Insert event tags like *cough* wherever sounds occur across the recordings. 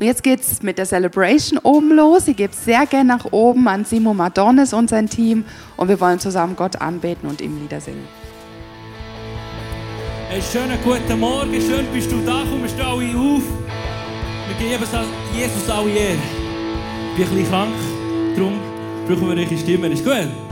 Und jetzt geht es mit der Celebration oben los. Ihr gebt sehr gern nach oben an Simo Madonnes und sein Team. Und wir wollen zusammen Gott anbeten und ihm Lieder singen. Hey, schönen guten Morgen, schön bist du da, kommst du alle auf. Wir geben Jesus alle Ehre. Ich bin ein bisschen krank, darum brauchen wir eure Stimme. Ist gut?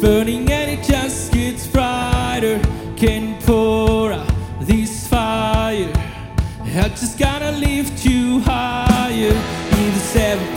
burning and it just gets brighter. Can pour out this fire. I just gotta lift you higher. Need a seven.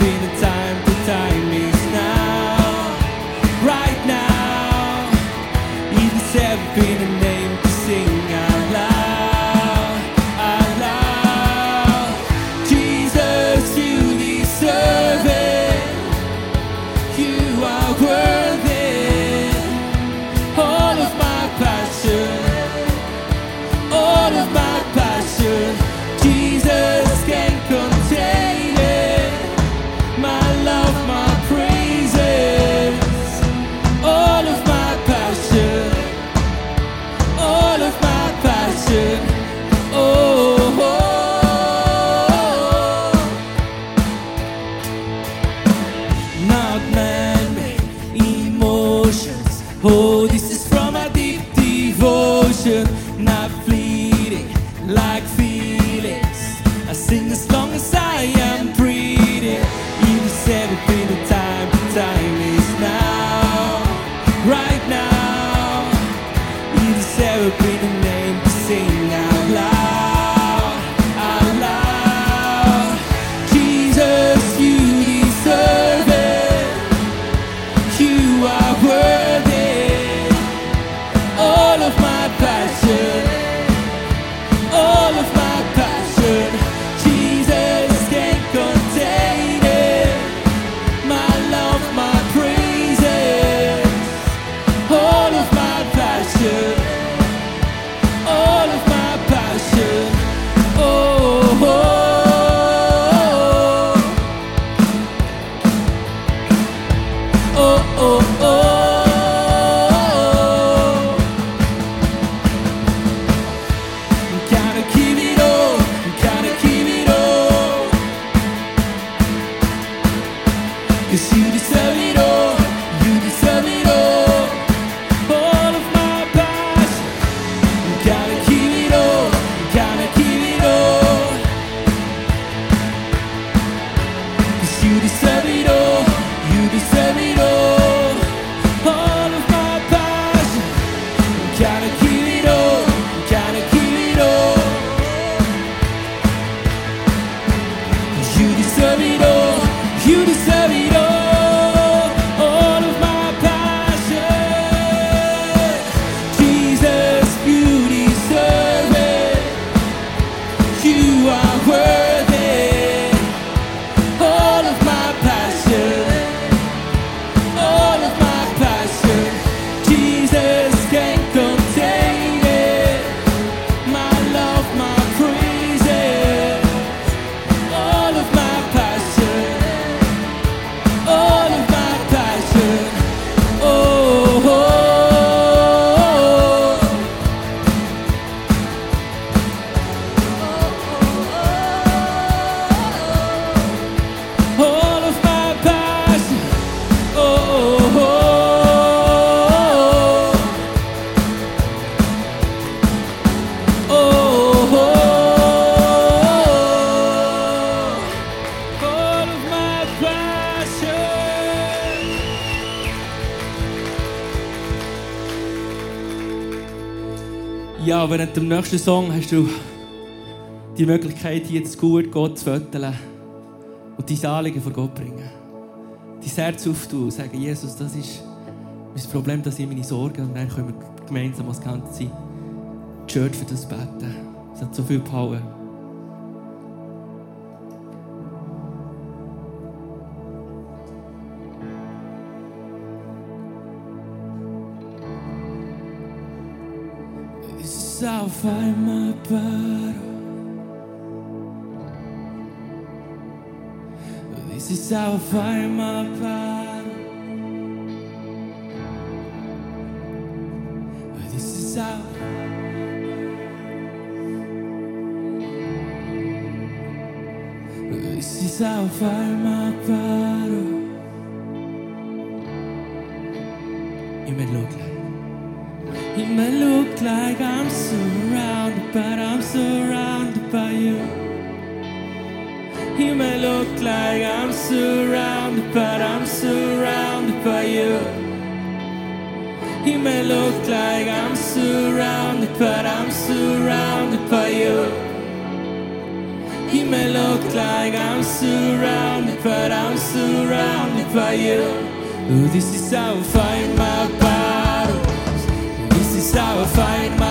während dem nächsten Song hast du die Möglichkeit, jetzt gut Gott zu föteln und dein Anliegen vor Gott zu bringen. Dein Herz auftun und sagen, Jesus, das ist mein Problem, das sind meine Sorgen. Und dann können wir gemeinsam als ganze Church für das beten. Es hat so viel Power. cosa fai mai paro. This is how I find my power This is how This is how I find my I'm surrounded, but I'm surrounded by you. It may look like I'm surrounded, but I'm surrounded by you. It may look like I'm surrounded, but I'm surrounded by you. It may look like I'm surrounded, but I'm surrounded by you. Oh, this is how I fight my battles. This is how I fight my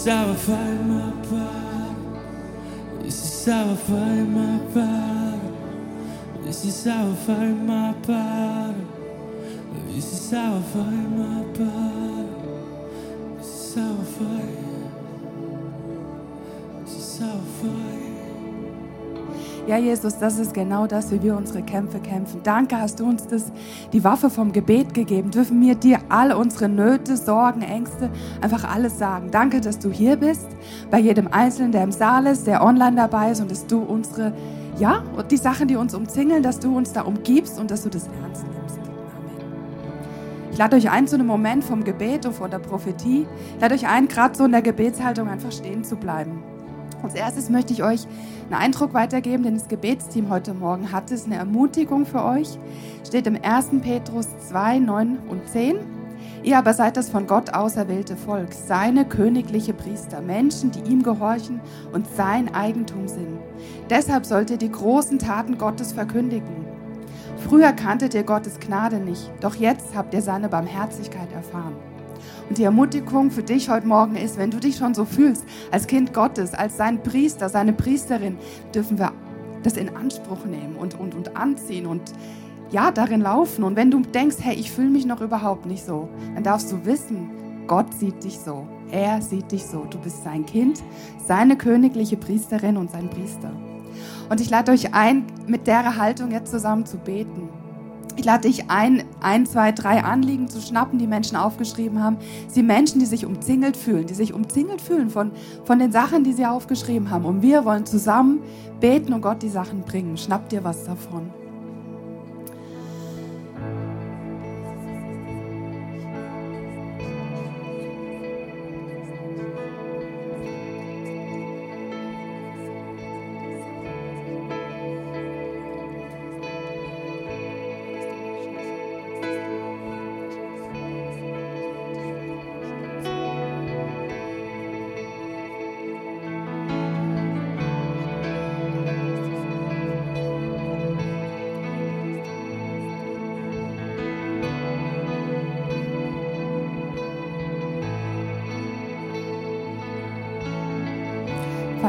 is how I find my battle. This is how I find my battle. This is how I find my battle. This is how I find my battle. This is how I fight. This is how I fight. Ja, Jesus, das ist genau das, wie wir unsere Kämpfe kämpfen. Danke, hast du uns das, die Waffe vom Gebet gegeben. Dürfen wir dir alle unsere Nöte, Sorgen, Ängste, einfach alles sagen. Danke, dass du hier bist, bei jedem Einzelnen, der im Saal ist, der online dabei ist und dass du unsere, ja, und die Sachen, die uns umzingeln, dass du uns da umgibst und dass du das ernst nimmst. Amen. Ich lade euch ein zu einem Moment vom Gebet und von der Prophetie. Ich lade euch ein, gerade so in der Gebetshaltung einfach stehen zu bleiben. Als erstes möchte ich euch einen Eindruck weitergeben, den das Gebetsteam heute Morgen hatte. Es ist eine Ermutigung für euch. Steht im 1. Petrus 2, 9 und 10. Ihr aber seid das von Gott auserwählte Volk, seine königliche Priester, Menschen, die ihm gehorchen und sein Eigentum sind. Deshalb sollt ihr die großen Taten Gottes verkündigen. Früher kanntet ihr Gottes Gnade nicht, doch jetzt habt ihr seine Barmherzigkeit erfahren. Und die Ermutigung für dich heute Morgen ist, wenn du dich schon so fühlst, als Kind Gottes, als sein Priester, seine Priesterin, dürfen wir das in Anspruch nehmen und, und, und anziehen und ja, darin laufen. Und wenn du denkst, hey, ich fühle mich noch überhaupt nicht so, dann darfst du wissen, Gott sieht dich so. Er sieht dich so. Du bist sein Kind, seine königliche Priesterin und sein Priester. Und ich lade euch ein, mit der Haltung jetzt zusammen zu beten. Ich lade dich ein, ein, zwei, drei Anliegen zu schnappen, die Menschen aufgeschrieben haben. Sie Menschen, die sich umzingelt fühlen, die sich umzingelt fühlen von, von den Sachen, die sie aufgeschrieben haben. Und wir wollen zusammen beten und Gott die Sachen bringen. Schnapp dir was davon.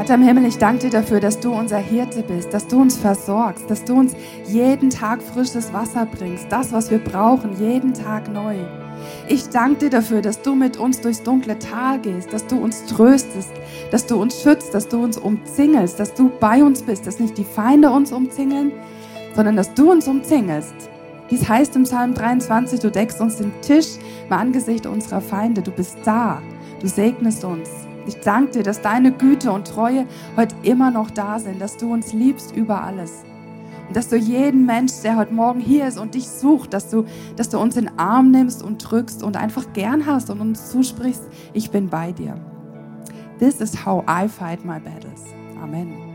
Vater im Himmel, ich danke dir dafür, dass du unser Hirte bist, dass du uns versorgst, dass du uns jeden Tag frisches Wasser bringst, das, was wir brauchen, jeden Tag neu. Ich danke dir dafür, dass du mit uns durchs dunkle Tal gehst, dass du uns tröstest, dass du uns schützt, dass du uns umzingelst, dass du bei uns bist, dass nicht die Feinde uns umzingeln, sondern dass du uns umzingelst. Dies heißt im Psalm 23, du deckst uns den Tisch im Angesicht unserer Feinde, du bist da, du segnest uns. Ich danke dir, dass deine Güte und Treue heute immer noch da sind, dass du uns liebst über alles. Und dass du jeden Mensch, der heute Morgen hier ist und dich sucht, dass du, dass du uns in den Arm nimmst und drückst und einfach gern hast und uns zusprichst, ich bin bei dir. This is how I fight my battles. Amen.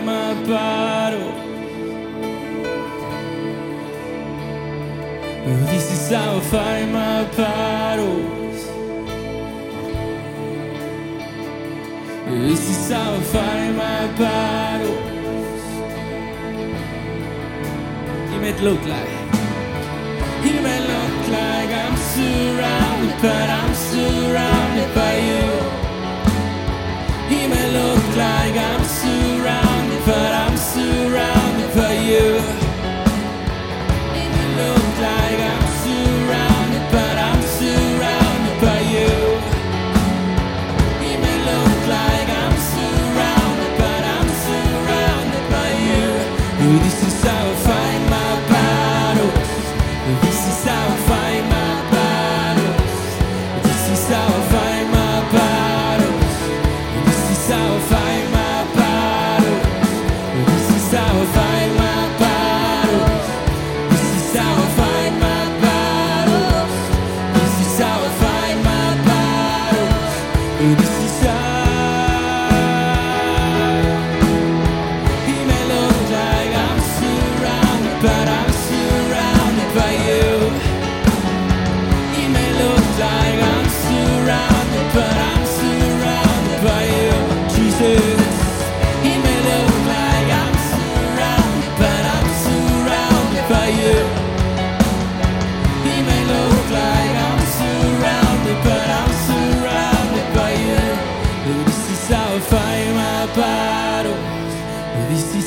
My battle. This is how I fight my battles. This is how I fight my battles. You may look like. He may look like I'm surrounded, but I'm surrounded by you. He may look like I'm surrounded, but I'm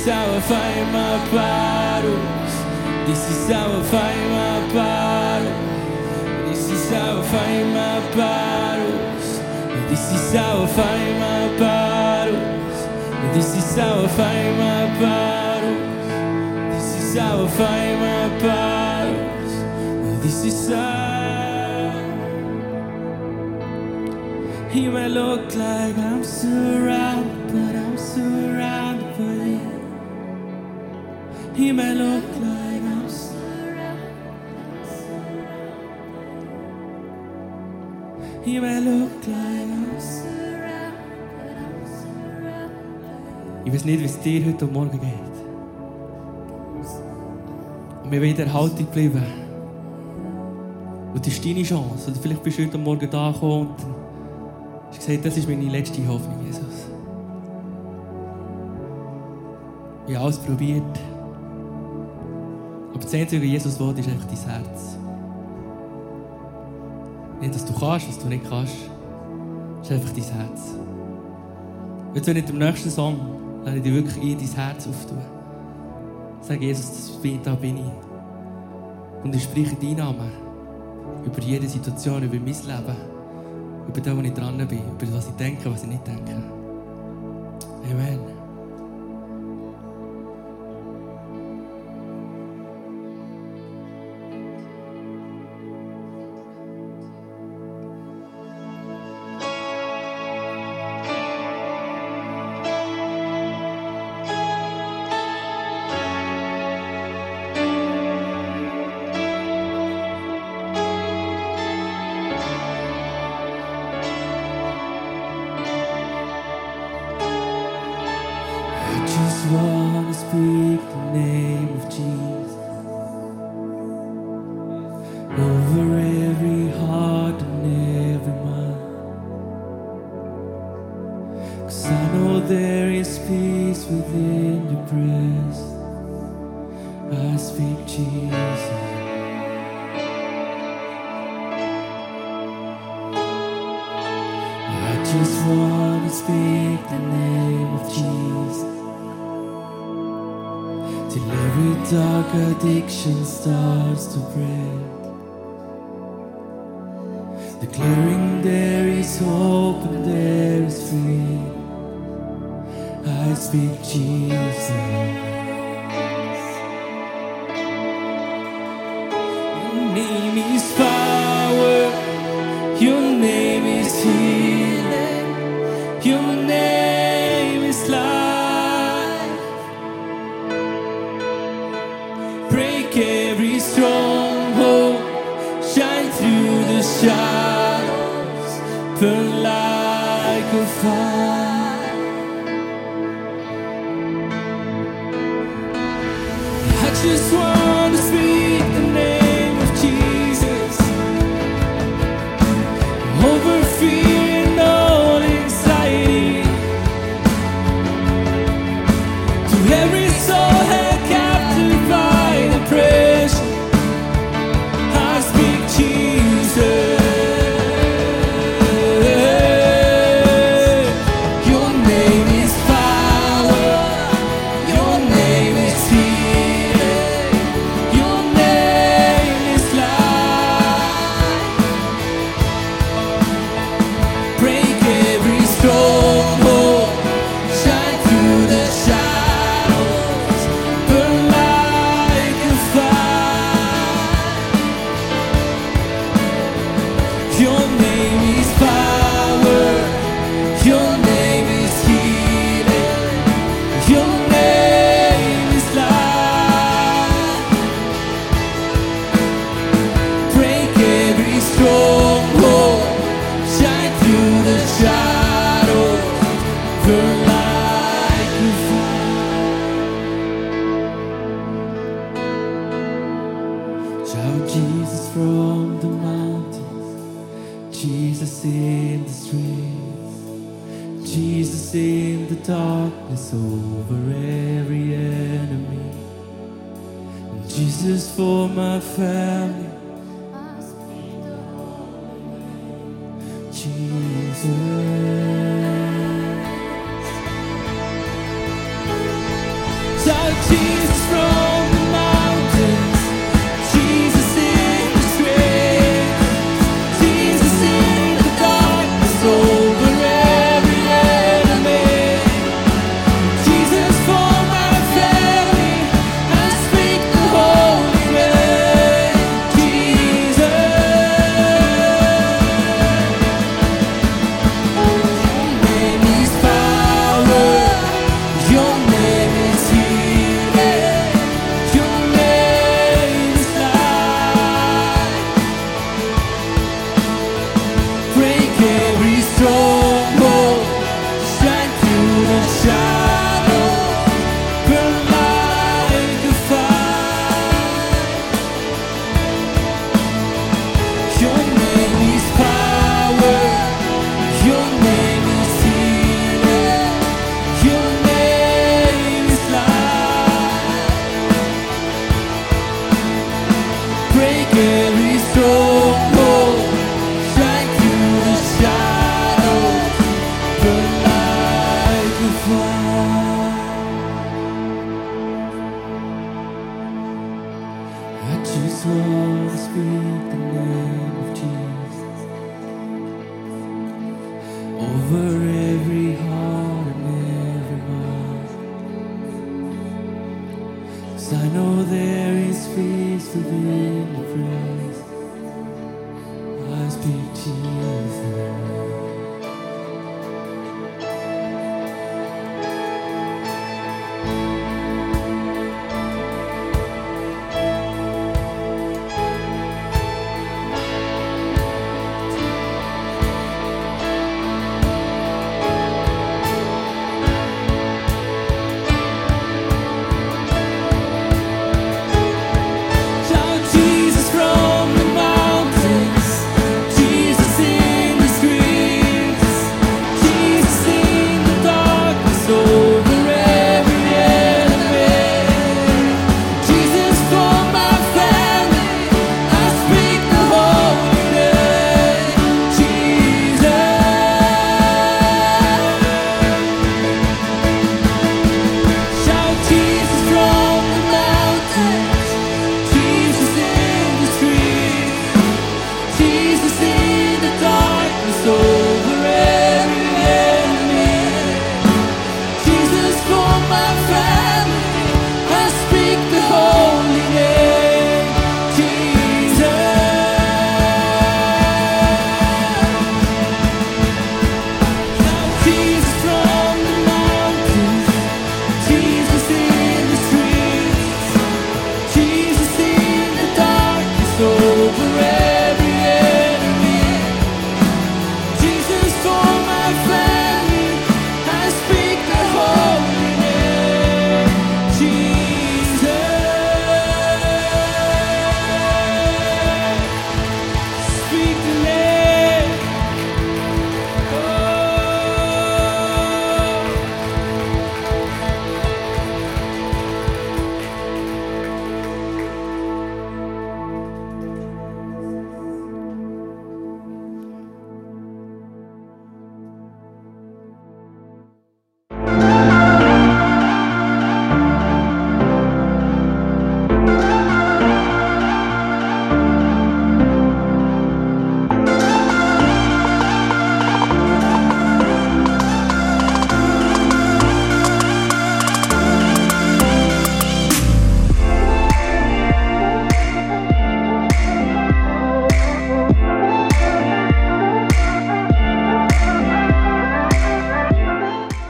is how I fight my battles. This is how I fight my battles. This is how I fight my battles. This is how I fight my battles. This is how I fight my battles. This is how I fight my battles. This is how. He may look like I'm surrounded, but I'm surrounded you. He may look like I'm surrounded. Ich weiß nicht, wie es dir heute Morgen geht. Und wir der Haltung bleiben. Und das ist deine Chance. Oder vielleicht bist du heute Morgen da gekommen und hast gesagt, das ist meine letzte Hoffnung, Jesus. Ich habe alles probiert. Aber das Einzige, was Jesus will, ist einfach dein Herz. Nicht, dass du kannst, was du nicht kannst. Es ist einfach dein Herz. Jetzt, wenn ich im nächsten Song lade ich dir wirklich ein, dein Herz auftun. Sag Jesus, das da bin ich. Und ich spreche deinen Namen über jede Situation, über mein Leben, über das, wo ich dran bin, über was ich denke, was ich nicht denke. Amen. one to speak the name. tension starts to break, declaring there is hope and there is free. I speak Jesus.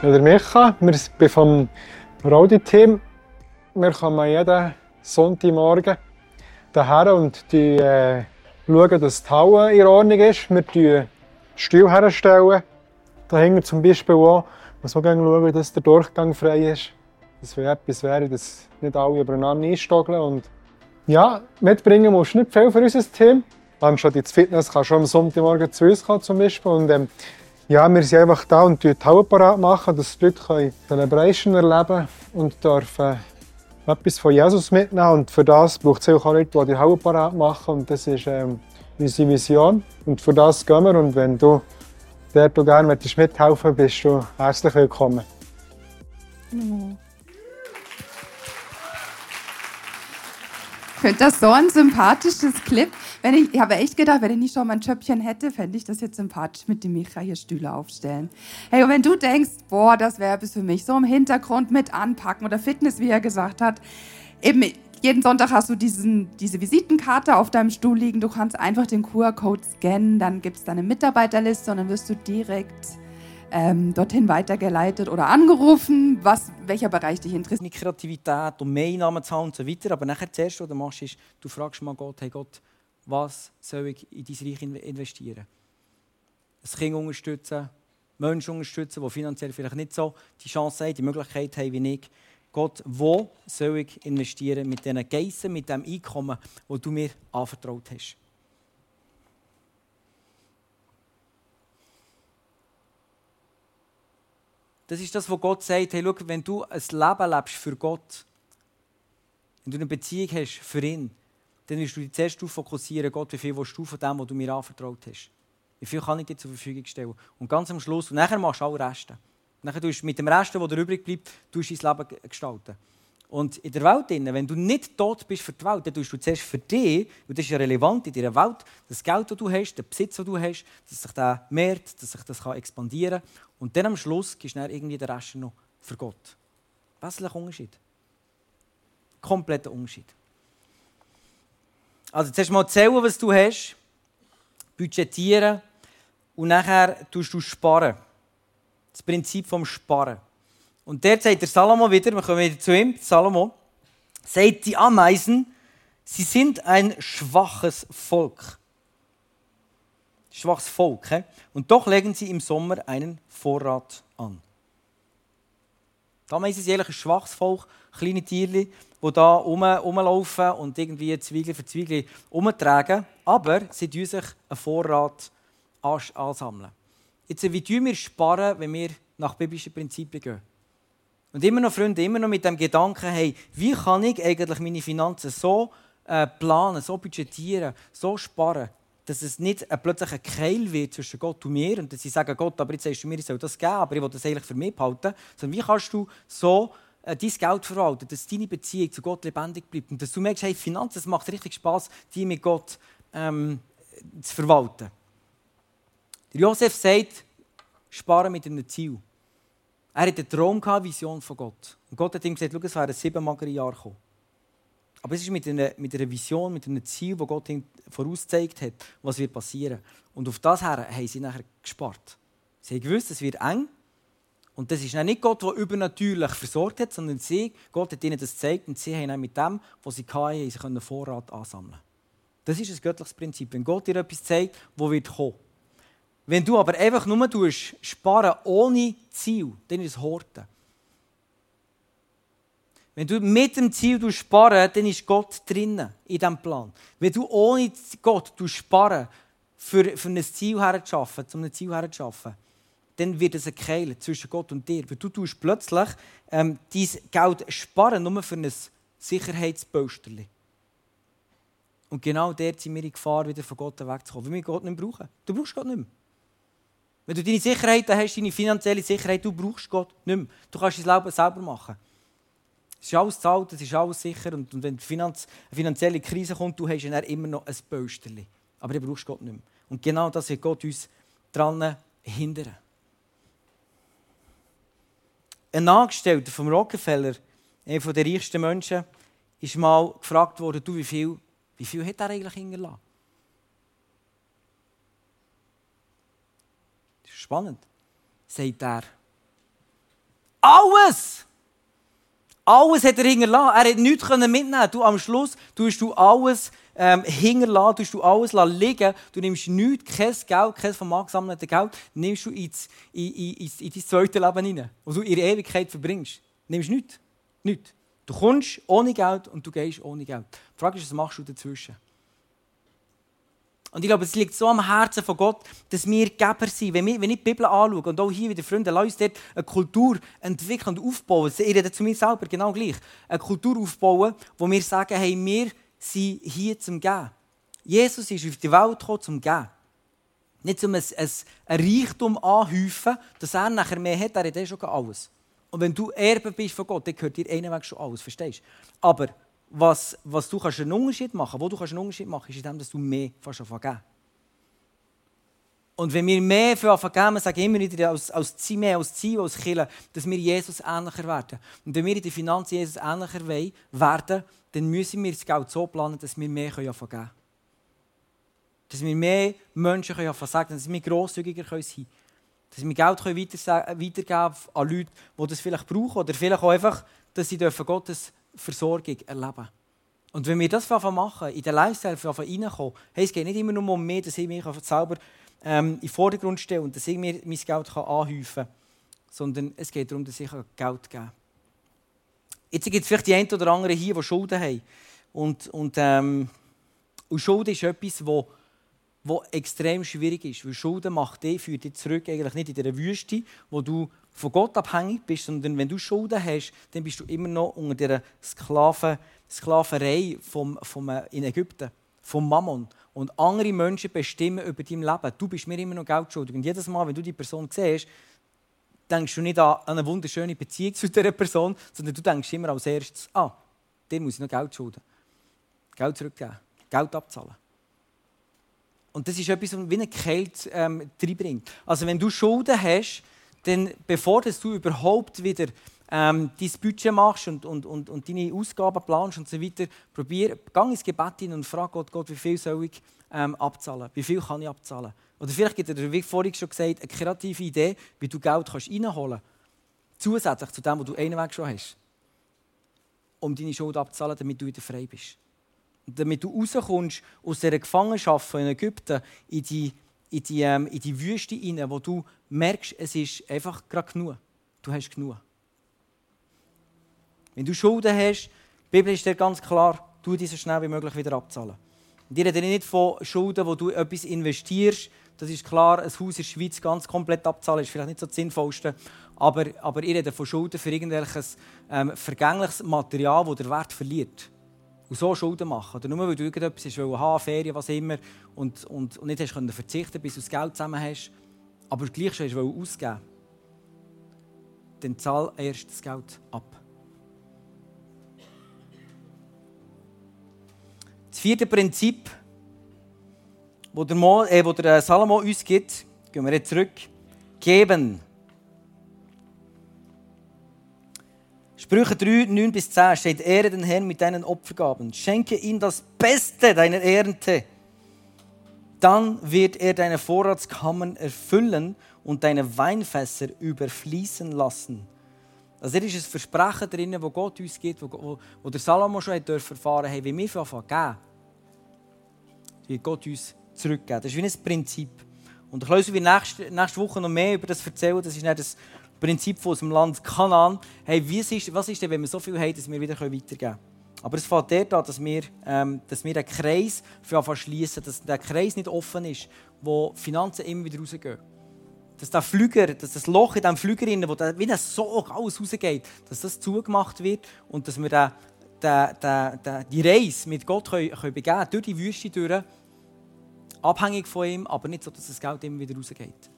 Ja, der Micha, wir sind vom Rodi-Team. Wir kommen jeden Sonntagmorgen daher und die, äh, schauen, dass die Halle in Ordnung ist. Wir stellen Stühle herstellen. Da hängen zum Beispiel auch, muss man schauen, dass der Durchgang frei ist. Dass wenn etwas wäre, dass nicht alle übereinander einstogeln. Und ja, mitbringen musst du nicht viel für unser Team. Schon ins Fitness kannst du am Sonntagmorgen zu uns kommen zum Beispiel. Und, ähm, ja, wir sind einfach da und die Halle parat machen, die Leute können Celebration erleben und dürfen etwas von Jesus mitnehmen. Und für das braucht es auch Leute, die die Halle parat machen. Und das ist ähm, unsere Vision. Und für das gehen wir. Und wenn du auch gerne möchtest mithelfen bist du herzlich willkommen. Ich finde das so ein sympathisches Clip. Wenn ich, ich habe echt gedacht, wenn ich nicht schon mal ein Schöppchen hätte, fände ich das jetzt sympathisch mit dem Micha hier Stühle aufstellen. Hey, und wenn du denkst, boah, das wäre bis für mich, so im Hintergrund mit anpacken oder Fitness, wie er gesagt hat, eben jeden Sonntag hast du diesen, diese Visitenkarte auf deinem Stuhl liegen. Du kannst einfach den QR-Code scannen, dann gibt es deine Mitarbeiterliste und dann wirst du direkt ähm, dorthin weitergeleitet oder angerufen, was, welcher Bereich dich interessiert. deine Kreativität und mehr Einnahmen zu haben und so weiter. Aber nachher zuerst, was du machst, ist, du fragst mal Gott, hey Gott, was soll ich in dein Reich in- investieren? Ein Kind unterstützen, Menschen unterstützen, die finanziell vielleicht nicht so die Chance haben, die Möglichkeit haben wie ich. Gott, wo soll ich investieren mit diesen Geissen, mit dem Einkommen, das du mir anvertraut hast? Das ist das, was Gott sagt. Hey, schau, wenn du ein Leben lebst für Gott, wenn du eine Beziehung hast für ihn, dann wirst du dich zuerst darauf fokussieren, Gott, wie viel willst du von dem, was du mir anvertraut hast? Wie viel kann ich dir zur Verfügung stellen? Und ganz am Schluss, und nachher machst du alle Reste. Nachher tust du mit dem Rest, der dir übrig bleibt, tust du dein Leben ge- gestalten. Und in der Welt, wenn du nicht tot bist für die Welt, dann tust du zuerst für dich, und das ist ja relevant in deiner Welt, das Geld, das du hast, der Besitz, den du hast, dass sich der mehrt, dass sich das expandieren kann. Und dann am Schluss gibst du dann irgendwie den Rest noch für Gott. Wesentlicher Unterschied. Kompletter Unterschied. Also zuerst mal zählen, was du hast, budgetieren und nachher tust du sparen. Das Prinzip vom Sparen. Und dort sagt der Salomo wieder, wir kommen wieder zu ihm, Salomo, sagt die Ameisen, sie sind ein schwaches Volk. Schwaches Volk. He? Und doch legen sie im Sommer einen Vorrat an. Die Ameisen sind eigentlich ein schwaches Volk, kleine Tierchen, die da rum, rumlaufen und irgendwie Zwiegel für Zwiegel umtragen. Aber sie tun sich einen Vorrat ans- ansammeln. Jetzt, wie tun wir sparen, wenn wir nach biblischen Prinzipien gehen? Und immer noch, Freunde, immer noch mit dem Gedanken, hey, wie kann ich eigentlich meine Finanzen so äh, planen, so budgetieren, so sparen, dass es nicht ein plötzlich ein Keil wird zwischen Gott und mir und dass sie sagen, Gott, aber jetzt sagst du mir, ich soll das geben, aber ich will das eigentlich für mich behalten. Sondern wie kannst du so äh, dein Geld verwalten, dass deine Beziehung zu Gott lebendig bleibt und dass du merkst, hey, Finanzen, es macht richtig Spaß, die mit Gott ähm, zu verwalten. Josef sagt, sparen mit einem Ziel. Er hatte einen Traum, eine Vision von Gott. Und Gott hat ihm gesagt, es wären sieben magere Jahre gekommen. Aber es ist mit einer, mit einer Vision, mit einem Ziel, das Gott ihm vorausgezeigt hat, was wird passieren. Und auf das her haben sie nachher gespart. Sie haben gewusst, es wird eng. Und das ist nicht Gott, der übernatürlich versorgt hat, sondern sie, Gott hat ihnen das gezeigt und sie haben mit dem, was sie hatten, sie können Vorrat ansammeln. Das ist ein göttliches Prinzip. Wenn Gott dir etwas zeigt, wo wird kommen. Wenn du aber einfach nur tust, sparen ohne Ziel, dann ist es Horten. Wenn du mit dem Ziel sparen dann ist Gott drinnen in diesem Plan. Wenn du ohne Gott sparen für, für ein Ziel herzuschaffen, um ein Ziel herzuschaffen, dann wird es ein Keil zwischen Gott und dir. Weil du tust plötzlich ähm, dein Geld sparen, nur für ein Sicherheitspolsterli. Und genau dort sind wir in Gefahr, wieder von Gott wegzukommen, weil wir Gott nicht brauchen. Du brauchst Gott nicht mehr. Wenn du deine Sicherheit hast, deine finanzielle Sicherheit, du brauchst Gott nicht mehr. Du kannst dein Leben selber machen. Es ist alles zahlt, es ist alles sicher. Und, wenn eine finanzielle Krise kommt, du hast dann immer noch ein Pösterli. Aber du brauchst Gott nicht mehr. Und genau das wird Gott uns daran hindern. Ein Angestellter vom Rockefeller, einer der reichsten Menschen, ist mal gefragt worden, du, wie viel, wie viel hat er eigentlich hingelassen? Das ist spannend. Sagt er. Alles! Alles hat er hingelassen. Er hat nichts mitnehmen Du, am Schluss tust du alles ähm, hinterlassen, tust du alles liegen. Du nimmst nichts, kein Geld, kein vom angesammelten Geld, nimmst du ins, in, in, in, in dein zweite Leben hinein, wo du in Ewigkeit verbringst. Nimmst nichts. nichts. Du kommst ohne Geld und du gehst ohne Geld. Die Frage ist, was machst du dazwischen? Und ich glaube, es liegt so am Herzen von Gott, dass wir Geber sind. Wenn, wir, wenn ich die Bibel anschaue und auch hier wieder Freunde, lass uns dort eine Kultur entwickeln und aufbauen. Ich rede zu mir selber genau gleich. Eine Kultur aufbauen, wo wir sagen, hey, wir sind hier zum Geben. Jesus ist auf die Welt gekommen, zum Geben. Nicht um ein, Reichtum anhäufen, dass er nachher mehr hat, er hat eh schon alles. Und wenn du Erbe bist von Gott, dann gehört dir einen Weg schon alles, verstehst du? Was, was du kannst einen Unterschied machen wo du kannst einen Unterschied machen ist in dem, dass du mehr fast geben Und wenn wir mehr für geben, sage ich immer wieder als, als Ziel, mehr als Ziel, als Kirche, dass wir Jesus ähnlicher werden. Und wenn wir in der Finanzen Jesus ähnlicher werden, dann müssen wir das Geld so planen, dass wir mehr geben können. Dass wir mehr Menschen können sagen dass wir grosszügiger sein können. Dass wir Geld weitergeben können an Leute, die das vielleicht brauchen. Oder vielleicht auch einfach, dass sie Gottes Versorgung erleben. Und wenn wir das machen, in den Lifestyle reinkommen, hey, es geht nicht immer nur um mich, dass ich mich selber ähm, in den Vordergrund stelle und dass ich mir mein Geld kann anhäufen kann, sondern es geht darum, dass ich Geld geben kann. Jetzt gibt es vielleicht die einen oder anderen hier, die Schulden haben. Und, und, ähm, und Schulden ist etwas, wo, wo extrem schwierig ist. Weil Schulden macht dich, führt dich zurück eigentlich nicht in der Wüste, wo du von Gott abhängig bist, sondern wenn du Schulden hast, dann bist du immer noch unter der Sklaven, Sklaverei vom, vom, äh, in Ägypten, vom Mammon. Und andere Menschen bestimmen über dein Leben. Du bist mir immer noch Geld schuldig. Und jedes Mal, wenn du die Person siehst, denkst du nicht an eine wunderschöne Beziehung zu dieser Person, sondern du denkst immer als erstes, ah, dir muss ich noch Geld schulden. Geld zurückgeben, Geld abzahlen. Und das ist etwas, was wie ein Kälte ähm, reinbringt. Also wenn du Schulden hast, dann bevor du überhaupt wieder ähm, dein Budget machst und, und, und, und deine Ausgaben planst und so weiter, probier, geh ins Gebet hin und frag Gott, Gott, wie viel soll ich ähm, abzahlen? Wie viel kann ich abzahlen? Oder vielleicht gibt er, wie vorhin schon gesagt, eine kreative Idee, wie du Geld kannst reinholen kannst. Zusätzlich zu dem, was du einen Weg schon hast. Um deine Schuld abzuzahlen, damit du wieder frei bist. Damit du rauskommst aus dieser Gefangenschaft in Ägypten in die in die, ähm, in die Wüste hinein, wo du merkst, es ist einfach gerade genug. Du hast genug. Wenn du Schulden hast, die Bibel ist dir ganz klar, tu diese so schnell wie möglich wieder abzahlen. Und ich rede nicht von Schulden, wo du etwas investierst. Das ist klar, ein Haus in der Schweiz ganz komplett abzahlen ist vielleicht nicht so das Sinnvollste. Aber, aber ich rede von Schulden für irgendwelches ähm, vergängliches Material, das der Wert verliert und so Schulden machen. Oder nur weil du irgendetwas hast, haben, Ferien, was immer, und, und, und nicht hast können verzichten bis du das Geld zusammen hast, aber gleich schon hast ausgeben dann zahl erst das Geld ab. Das vierte Prinzip, das der, Mo, äh, wo der Salomo uns gibt, Gehen wir jetzt zurück. Geben. Sprüche 3, 9 bis 10 steht, ehre den Herrn mit deinen Opfergaben. Schenke ihm das Beste deiner Ernte. Dann wird er deine Vorratskammern erfüllen und deine Weinfässer überfließen lassen. Also da ist ein Versprechen drin, wo Gott uns gibt, wo, wo, der Salomo schon hat erfahren hey, wie wir von Anfang geben, wird Gott uns zurückgeben. Das ist wie ein Prinzip. Und ich löse nächste, nächste Woche noch mehr über das erzählen. Das ist nicht das Prinzip von unserem Land Kanaan. Hey, wie ist, was ist denn, wenn wir so viel haben, dass wir wieder weitergeben können? Aber es fängt dort an, dass wir, ähm, dass wir einen Kreis für dass der Kreis nicht offen ist, wo Finanzen immer wieder rausgehen. Dass der Flüger, dass das Loch in diesem Flüger, wo der, wie ein Sog alles rausgeht, dass das zugemacht wird und dass wir den, den, den, den, die Reise mit Gott können, können begehen durch die Wüste durch, abhängig von ihm, aber nicht so, dass das Geld immer wieder rausgeht.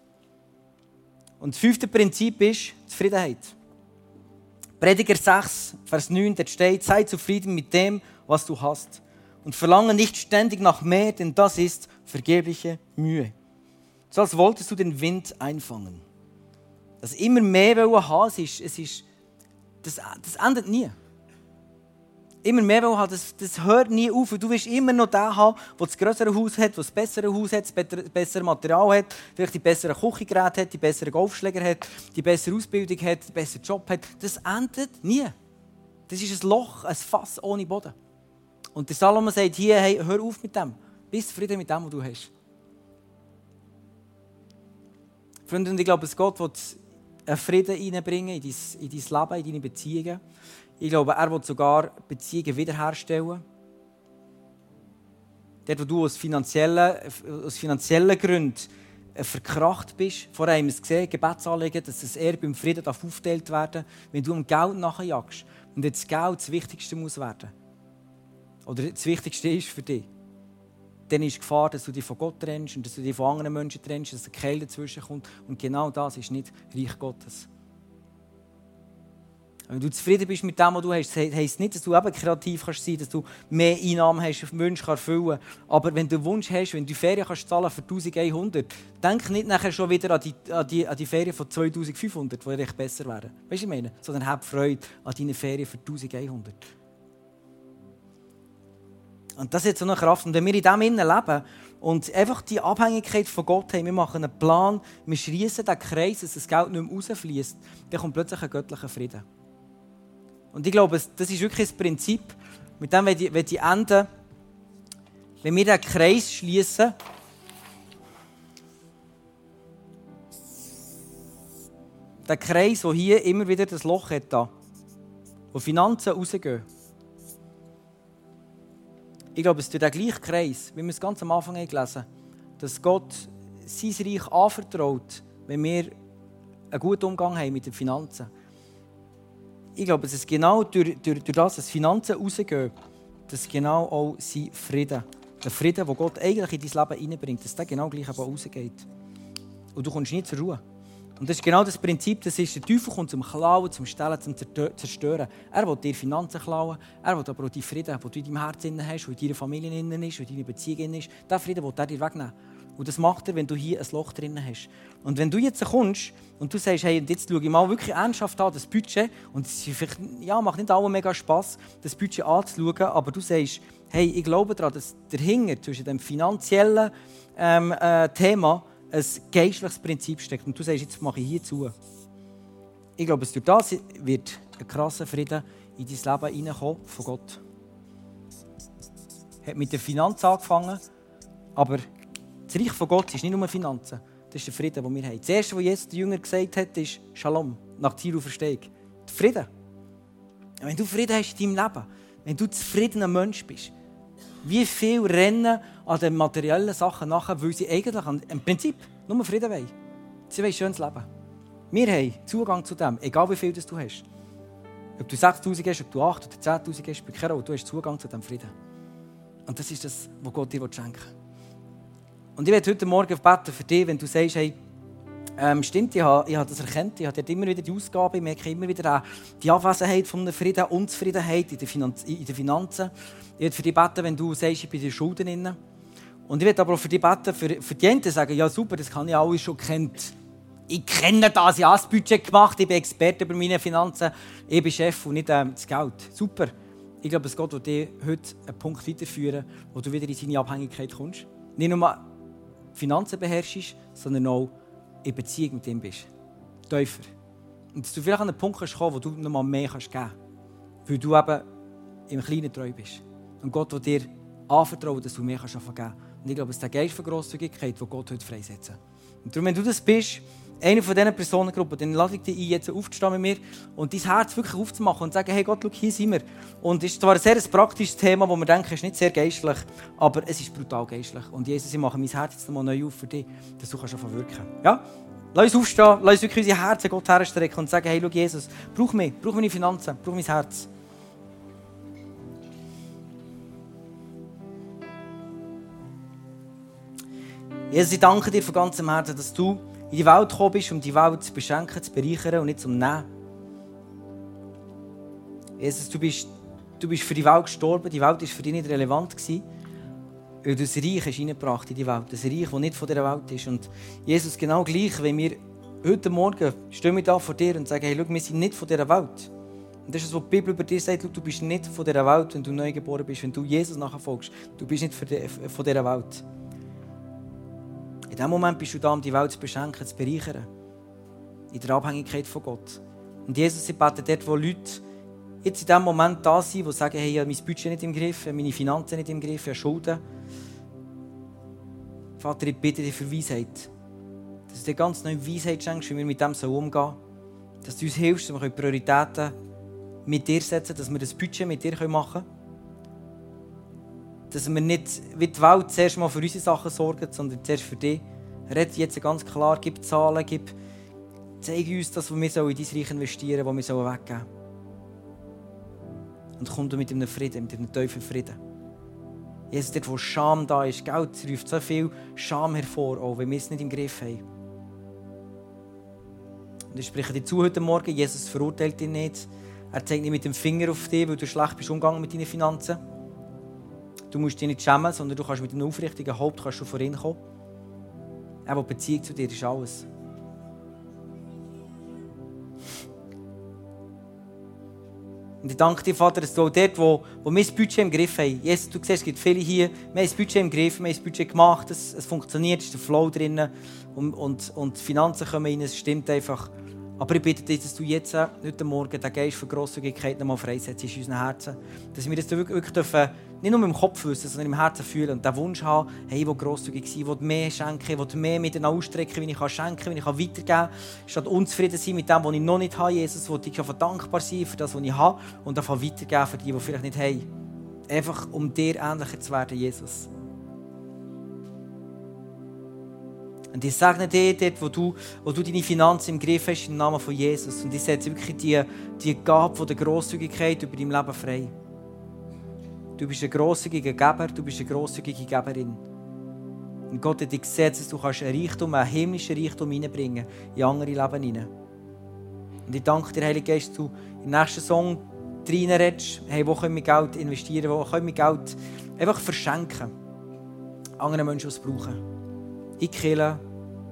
Und das fünfte Prinzip ist Zufriedenheit. Prediger 6, Vers 9, dort steht, sei zufrieden mit dem, was du hast. Und verlange nicht ständig nach mehr, denn das ist vergebliche Mühe. So als wolltest du den Wind einfangen. Das immer mehr haben, es ist, es ist, das, das endet nie immer mehr will haben, das, das hört nie auf. Und du wirst immer noch den haben, der das größere Haus hat, das bessere Haus hat, das bessere Material hat, vielleicht die besseren Küchengeräte hat, die besseren Golfschläger hat, die bessere Ausbildung hat, den besseren Job hat. Das endet nie. Das ist ein Loch, ein Fass ohne Boden. Und der Salomo sagt hier, hey, hör auf mit dem. Bist zufrieden mit dem, was du hast. Freunde, und ich glaube, dass Gott will einen Frieden reinbringen in dein, in dein Leben, in deine Beziehungen. Ich glaube, er will sogar Beziehungen wiederherstellen. Dort, wo du aus finanziellen, aus finanziellen Gründen äh, verkracht bist. Vorher haben wir es gesehen, Gebetsanliegen, dass das Erbe im Frieden aufgeteilt werden darf, wenn du um Geld nachjagst. Und jetzt Geld das Wichtigste muss werden. Oder das Wichtigste ist für dich. Dann ist die Gefahr, dass du dich von Gott trennst und dass du dich von anderen Menschen trennst, dass ein Kehl dazwischen kommt. Und genau das ist nicht Reich Gottes. Wenn du zufrieden bist mit dem, was du hast, heisst nicht, dass du eben kreativ kannst sein kannst, dass du mehr Einnahmen hast, Wünsche erfüllen kannst. Aber wenn du einen Wunsch hast, wenn du Ferien kannst zahlen für 1100, denk nicht nachher schon wieder an die, an die, an die Ferien von 2500, die echt besser wären. Weißt du, ich meine? Sondern hab Freude an deinen Ferien für 1100. Und das hat so eine Kraft. Und wenn wir in dem Innen leben und einfach die Abhängigkeit von Gott haben, wir machen einen Plan, wir schließen den Kreis, dass das Geld nicht mehr rausfließt, dann kommt plötzlich ein göttlicher Frieden. Und ich glaube, das ist wirklich das Prinzip. Mit dem wenn ich enden. Wenn wir den Kreis schließen, der Kreis, der hier immer wieder das Loch hat, da, wo Finanzen rausgehen. Ich glaube, es ist der gleiche Kreis, wie wir es ganz am Anfang gelesen haben, dass Gott sein Reich anvertraut, wenn wir einen guten Umgang haben mit den Finanzen ich glaube, dass genau durch, durch, durch das, dass Finanzen rausgehen, dass genau auch sein Frieden, der Frieden, den Gott eigentlich in dein Leben hineinbringt, dass der genau gleich auch rausgeht. Und du kommst nicht zur Ruhe. Und das ist genau das Prinzip, das ist, der Teufel kommt zum Klauen, zum Stellen, zum Zerstören. Er will dir Finanzen klauen, er will aber auch die Frieden, den du in deinem Herzen hast, der in deiner Familie ist, der in deiner Beziehung ist, diesen Frieden will er dir wegnehmen. Und das macht er, wenn du hier ein Loch drin hast. Und wenn du jetzt kommst und du sagst, hey, jetzt schaue ich mal wirklich ernsthaft an, das Budget, und es ja, macht nicht allen mega Spass, das Budget anzuschauen, aber du sagst, hey, ich glaube daran, dass dahinter zwischen dem finanziellen ähm, äh, Thema ein geistliches Prinzip steckt. Und du sagst, jetzt mache ich hier zu. Ich glaube, dass durch das wird ein krasser Frieden in dein Leben hineinkommen von Gott. Hat mit der Finanz angefangen, aber das Reich von Gott ist nicht nur Finanzen. Das ist der Frieden, den wir haben. Das Erste, was Jesus der Jünger gesagt hat, ist Shalom, nach Ziel Verstehung. Der Frieden. Wenn du Frieden hast in deinem Leben, wenn du zufriedener Mensch bist, wie viel rennen an den materiellen Sachen nachher, weil sie eigentlich im Prinzip nur Frieden wollen. Sie wollen ein schönes Leben. Wir haben Zugang zu dem, egal wie viel das du hast. Ob du 6'000 hast, ob du 8'000 oder 10'000 hast. Du hast Zugang zu diesem Frieden. Und das ist das, was Gott dir schenken will. Und ich werde heute Morgen beten für dich, wenn du sagst, hey, ähm, stimmt, ich habe, ich habe das erkannt, ich habe immer wieder die Ausgabe, ich merke immer wieder die Abwesenheit von Frieden, Unzufriedenheit in den, Finanz in den Finanzen. Ich werde für dich beten, wenn du sagst, ich bin in den Schulden drin. Und ich werde aber auch für die beten, für, für die einen sagen, ja super, das kann ich alles schon kennt. Ich kenne das, ich habe das Budget gemacht, ich bin Experte über meine Finanzen, ich bin Chef und nicht ähm, das Geld. Super. Ich glaube, dass Gott will dich heute einen Punkt weiterführen, wo du wieder in seine Abhängigkeit kommst. Nicht nur Finanzen beherrschst, sondern auch in Beziehung mit ihm bist. Täufer. Und dass du vielleicht an einen Punkt kannst kommen, wo du noch mal mehr kannst geben kannst. Weil du eben im Kleinen treu bist. Und Gott will dir anvertrauen, dass du mehr kannst geben kannst. Und ich glaube, es ist der Geist von Grosszügigkeit, den Gott heute freisetzen Und darum, wenn du das bist, eine von diesen Personengruppen, dann lade ich dich ein, jetzt aufzustehen mit mir und dein Herz wirklich aufzumachen und zu sagen, hey Gott, schau, hier sind wir. Und es ist zwar ein sehr praktisches Thema, wo man denkt, es ist nicht sehr geistlich, aber es ist brutal geistlich. Und Jesus, ich mache mein Herz jetzt nochmal neu auf für dich, dass du kannst wirken Ja? Lass uns aufstehen, lass uns wirklich unser Herz Gott herstrecken und sagen, hey, schau, Jesus, brauch mich, brauch meine Finanzen, brauch mein Herz. Jesus, ich danke dir von ganzem Herzen, dass du in die Welt gekommen bist, um die Welt zu beschenken, zu bereichern und nicht zum Nehmen. Jesus, du bist, du bist für die Welt gestorben, die Welt war für dich nicht relevant. Gewesen, weil du ein Reich hast reingebracht in die Welt, ein Reich, das nicht von dieser Welt ist. Und Jesus, genau gleich, wenn wir heute Morgen stehen wir da vor dir und sagen, hey, schau, wir sind nicht von dieser Welt. Und das ist, was die Bibel über dir sagt, du bist nicht von dieser Welt, wenn du neu geboren bist, wenn du Jesus nachfolgst. Du bist nicht von dieser Welt. In diesem Moment bist du da, um die Welt zu beschenken, zu bereichern. In der Abhängigkeit von Gott. Und Jesus, ich bete dort, wo Leute jetzt in diesem Moment da sind, die sagen, hey, ich habe mein Budget nicht im Griff, meine Finanzen nicht im Griff, ich habe Schulden. Vater, ich bitte dich für Weisheit. Dass du dir ganz neue Weisheit schenkst, wie wir mit dem so umgehen. Dass du uns hilfst, dass wir Prioritäten mit dir setzen können, dass wir das Budget mit dir machen können dass wir nicht wie die Welt zuerst mal für unsere Sachen sorgen, sondern zuerst für dich. Red jetzt ganz klar, gib Zahlen, gib, zeige uns das, was wir in dein Reich investieren was wir weggeben sollen. Und komm du mit einem Frieden, mit einem tiefen Frieden. Jesus, dort, wo Scham da ist, Geld ruft so viel Scham hervor, auch wenn wir es nicht im Griff haben. Und ich spreche dir zu heute Morgen, Jesus verurteilt dich nicht. Er zeigt nicht mit dem Finger auf dich, weil du schlecht bist umgegangen mit deinen Finanzen. Du musst dich nicht schämen, sondern du kannst mit einem aufrichtigen Haupt kannst du vor ihn kommen. Er, der Beziehung zu dir ist alles. Und ich danke dir, Vater, dass du auch dort, wo, wo wir das Budget im Griff haben, Jesus, du siehst, es gibt viele hier, wir haben das Budget im Griff, wir haben das Budget gemacht, es, es funktioniert, es ist der Flow drin und, und, und die Finanzen kommen rein, es stimmt einfach. Aber ich bitte dich, dass du jetzt, äh, heute Morgen, den Geist von Grosszügigkeit nochmal freisetzt in unseren Herzen. Dass wir das wirklich, wirklich dürfen, nicht nur dem Kopf wissen, sondern im Herzen fühlen und den Wunsch haben, hey, ich will grosszügig sein, ich will mehr schenken, ich will mehr mit ausstrecken, wie ich kann schenken, wie ich kann weitergeben kann. Statt unzufrieden sein mit dem, was ich noch nicht habe, Jesus, will ich einfach dankbar sein für das, was ich habe und davon weitergeben für die, die vielleicht nicht haben. Einfach, um dir ähnlicher zu werden, Jesus. Und ich segne dir dort, wo du, wo du deine Finanzen im Griff hast, im Namen von Jesus. Und ich setze wirklich die, die Gabe von der Grosszügigkeit über dein Leben frei. Du bist ein grosszügiger Geber, du bist eine grosszügige Geberin. Und Gott hat dich gesetzt, dass du kannst ein Reichtum, einen himmlischen Reichtum hineinbringen in andere Leben hinein. Und ich danke dir, Heilige Geist, dass du im nächsten Song reinredest, hey, wo können wir Geld investieren, wo können wir Geld einfach verschenken. Anderen Menschen, die es brauchen. In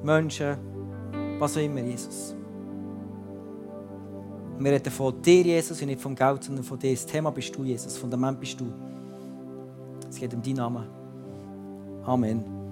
Menschen, was auch immer, Jesus. Wir reden von dir, Jesus, und nicht vom Geld, sondern von dir. Das Thema bist du, Jesus. Das Fundament bist du. Es geht um deinen Namen. Amen.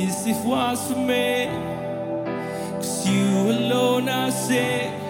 As if was for me. Cause you alone I say.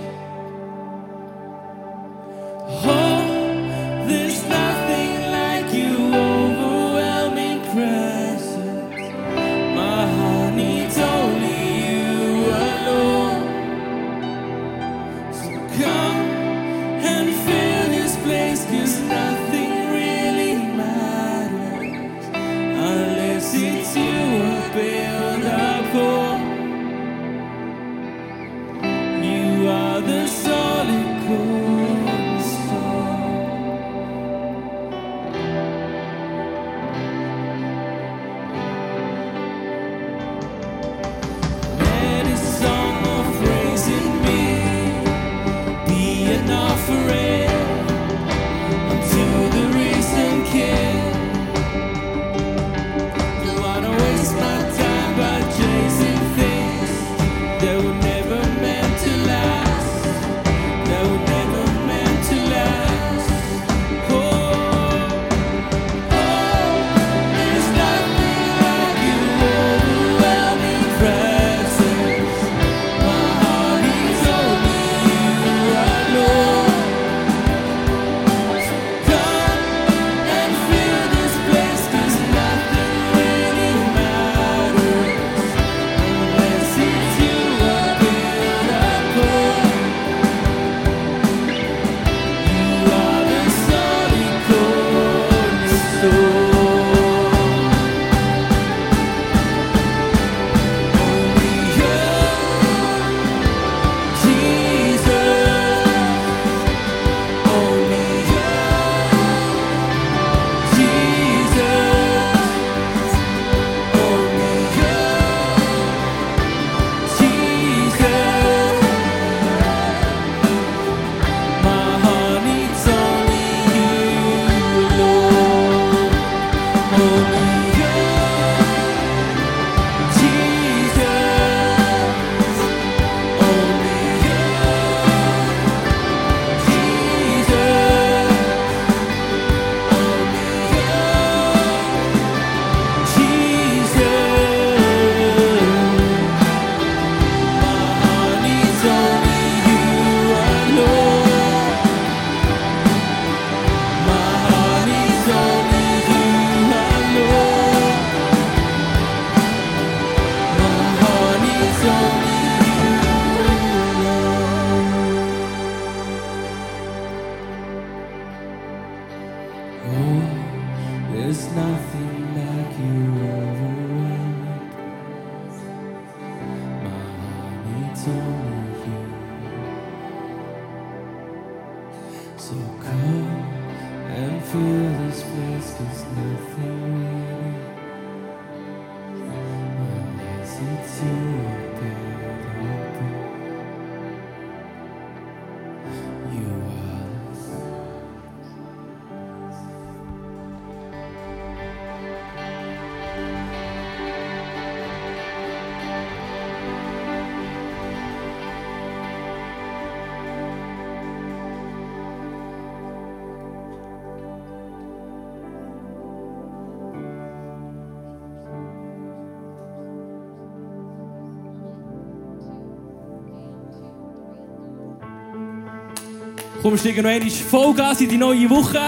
Kommst steigen noch einmal Vollgas in die neue Woche.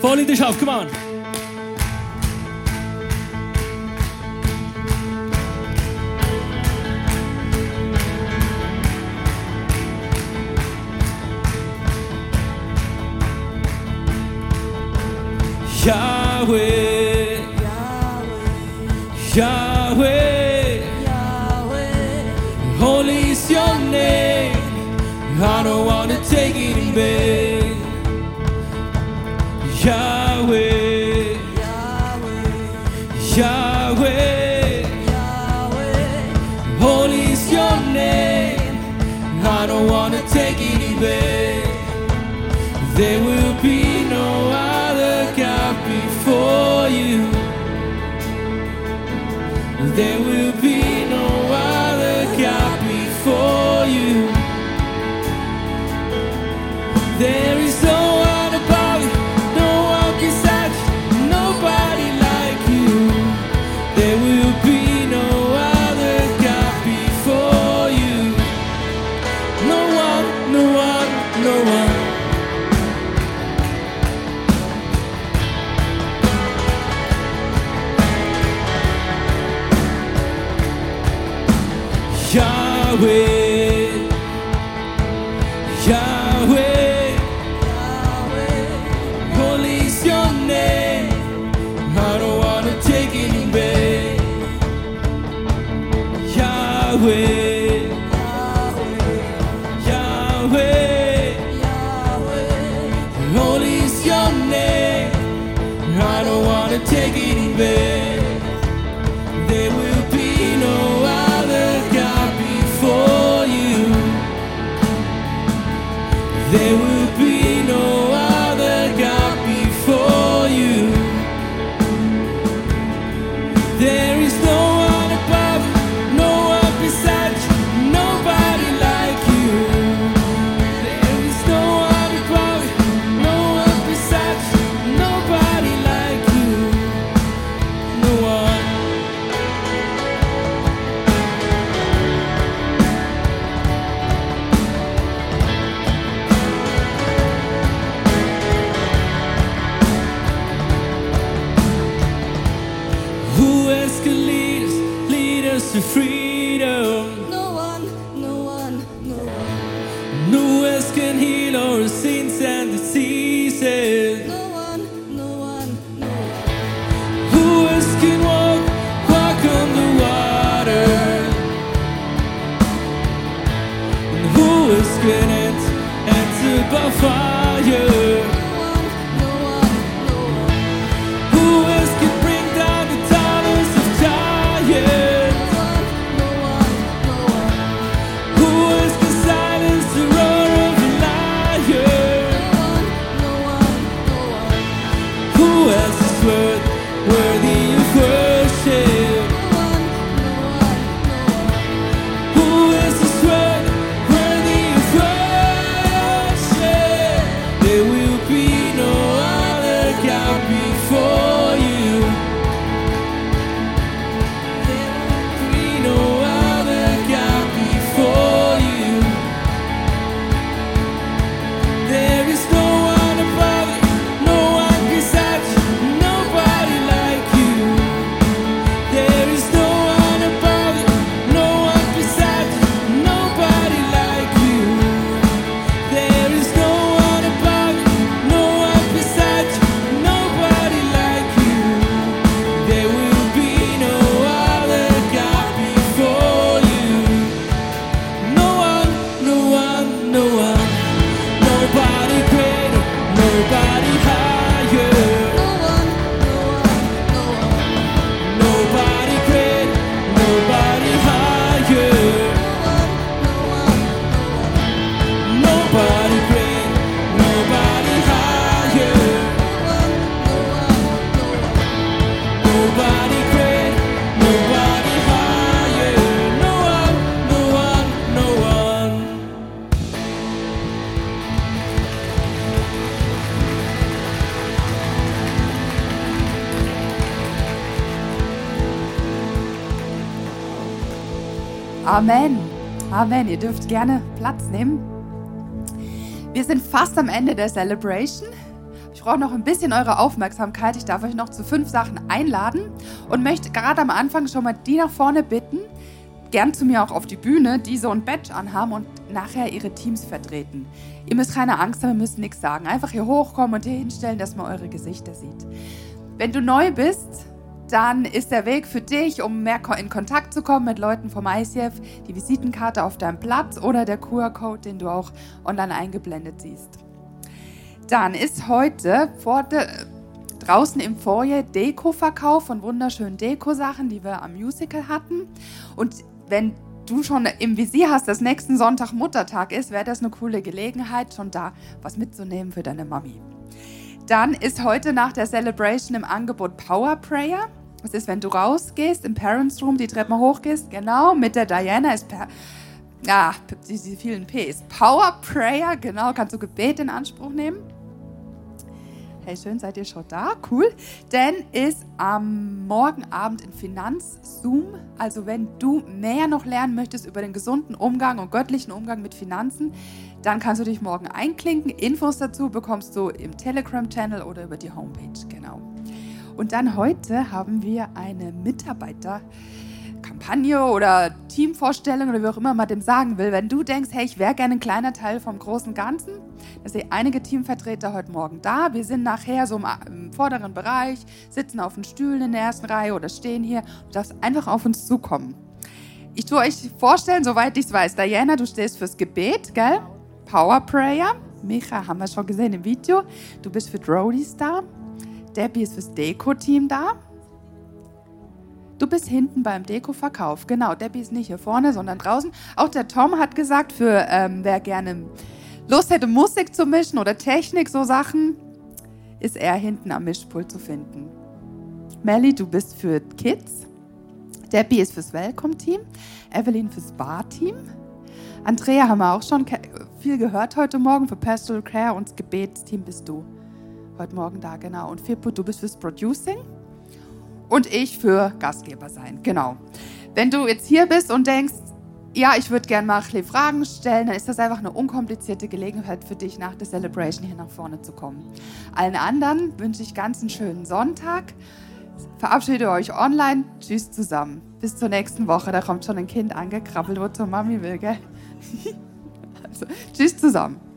Voll in der Schaft, komm an! Amen. Amen. Ihr dürft gerne Platz nehmen. Wir sind fast am Ende der Celebration. Ich brauche noch ein bisschen eure Aufmerksamkeit. Ich darf euch noch zu fünf Sachen einladen und möchte gerade am Anfang schon mal die nach vorne bitten, gern zu mir auch auf die Bühne, die so ein Badge anhaben und nachher ihre Teams vertreten. Ihr müsst keine Angst haben, ihr müsst nichts sagen. Einfach hier hochkommen und hier hinstellen, dass man eure Gesichter sieht. Wenn du neu bist, dann ist der Weg für dich, um mehr in Kontakt zu kommen mit Leuten vom ICF, die Visitenkarte auf deinem Platz oder der QR-Code, den du auch online eingeblendet siehst. Dann ist heute vor de, draußen im Foyer Deko-Verkauf von wunderschönen Deko-Sachen, die wir am Musical hatten. Und wenn du schon im Visier hast, dass nächsten Sonntag Muttertag ist, wäre das eine coole Gelegenheit, schon da was mitzunehmen für deine Mami. Dann ist heute nach der Celebration im Angebot Power Prayer. Das ist, wenn du rausgehst, im Parents Room die Treppen hochgehst, genau, mit der Diana ist per, ja, diese vielen Ps. Power Prayer, genau, kannst du Gebet in Anspruch nehmen. Hey, schön, seid ihr schon da? Cool. Denn ist am Morgenabend in Finanz-Zoom. Also, wenn du mehr noch lernen möchtest über den gesunden Umgang und göttlichen Umgang mit Finanzen, dann kannst du dich morgen einklinken. Infos dazu bekommst du im Telegram-Channel oder über die Homepage. Genau. Und dann heute haben wir eine Mitarbeiterkampagne oder Teamvorstellung oder wie auch immer man dem sagen will. Wenn du denkst, hey, ich wäre gerne ein kleiner Teil vom großen Ganzen, da sind einige Teamvertreter heute Morgen da. Wir sind nachher so im, im vorderen Bereich, sitzen auf den Stühlen in der ersten Reihe oder stehen hier. Du darfst einfach auf uns zukommen. Ich tue euch vorstellen, soweit ich es weiß. Diana, du stehst fürs Gebet, gell? Power Prayer. Micha haben wir schon gesehen im Video. Du bist für Roadies da. Debbie ist fürs Deko-Team da. Du bist hinten beim Deko-Verkauf. Genau, Debbie ist nicht hier vorne, sondern draußen. Auch der Tom hat gesagt, für ähm, wer gerne Lust hätte, Musik zu mischen oder Technik, so Sachen, ist er hinten am Mischpult zu finden. Melly, du bist für Kids. Debbie ist fürs Welcome-Team. Evelyn fürs Bar-Team. Andrea haben wir auch schon viel gehört heute Morgen. Für Pastoral Care und das Gebetsteam bist du heute Morgen da, genau. Und Fippo, du bist fürs Producing. Und ich für Gastgeber sein, genau. Wenn du jetzt hier bist und denkst, ja, ich würde gerne mal Fragen stellen, dann ist das einfach eine unkomplizierte Gelegenheit für dich, nach der Celebration hier nach vorne zu kommen. Allen anderen wünsche ich ganz einen schönen Sonntag. Verabschiede euch online. Tschüss zusammen. Bis zur nächsten Woche. Da kommt schon ein Kind angekrabbelt, wo zur Mami will, gell? *laughs* also, tschüss zusammen.